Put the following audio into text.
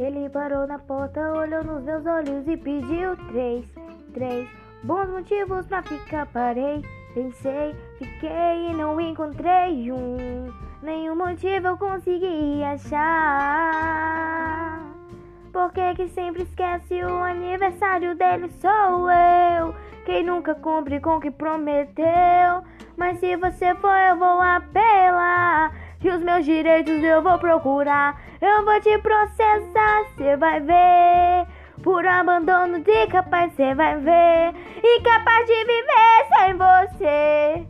Ele parou na porta, olhou nos meus olhos e pediu três, três bons motivos pra ficar. Parei, pensei, fiquei e não encontrei um. Nenhum motivo eu consegui achar. Por que, que sempre esquece o aniversário dele? Sou eu, quem nunca cumpre com o que prometeu. Mas se você for, eu vou apelar. E os meus direitos eu vou procurar. Eu vou te processar, cê vai ver. Por abandono de capaz, cê vai ver. Incapaz de viver sem você.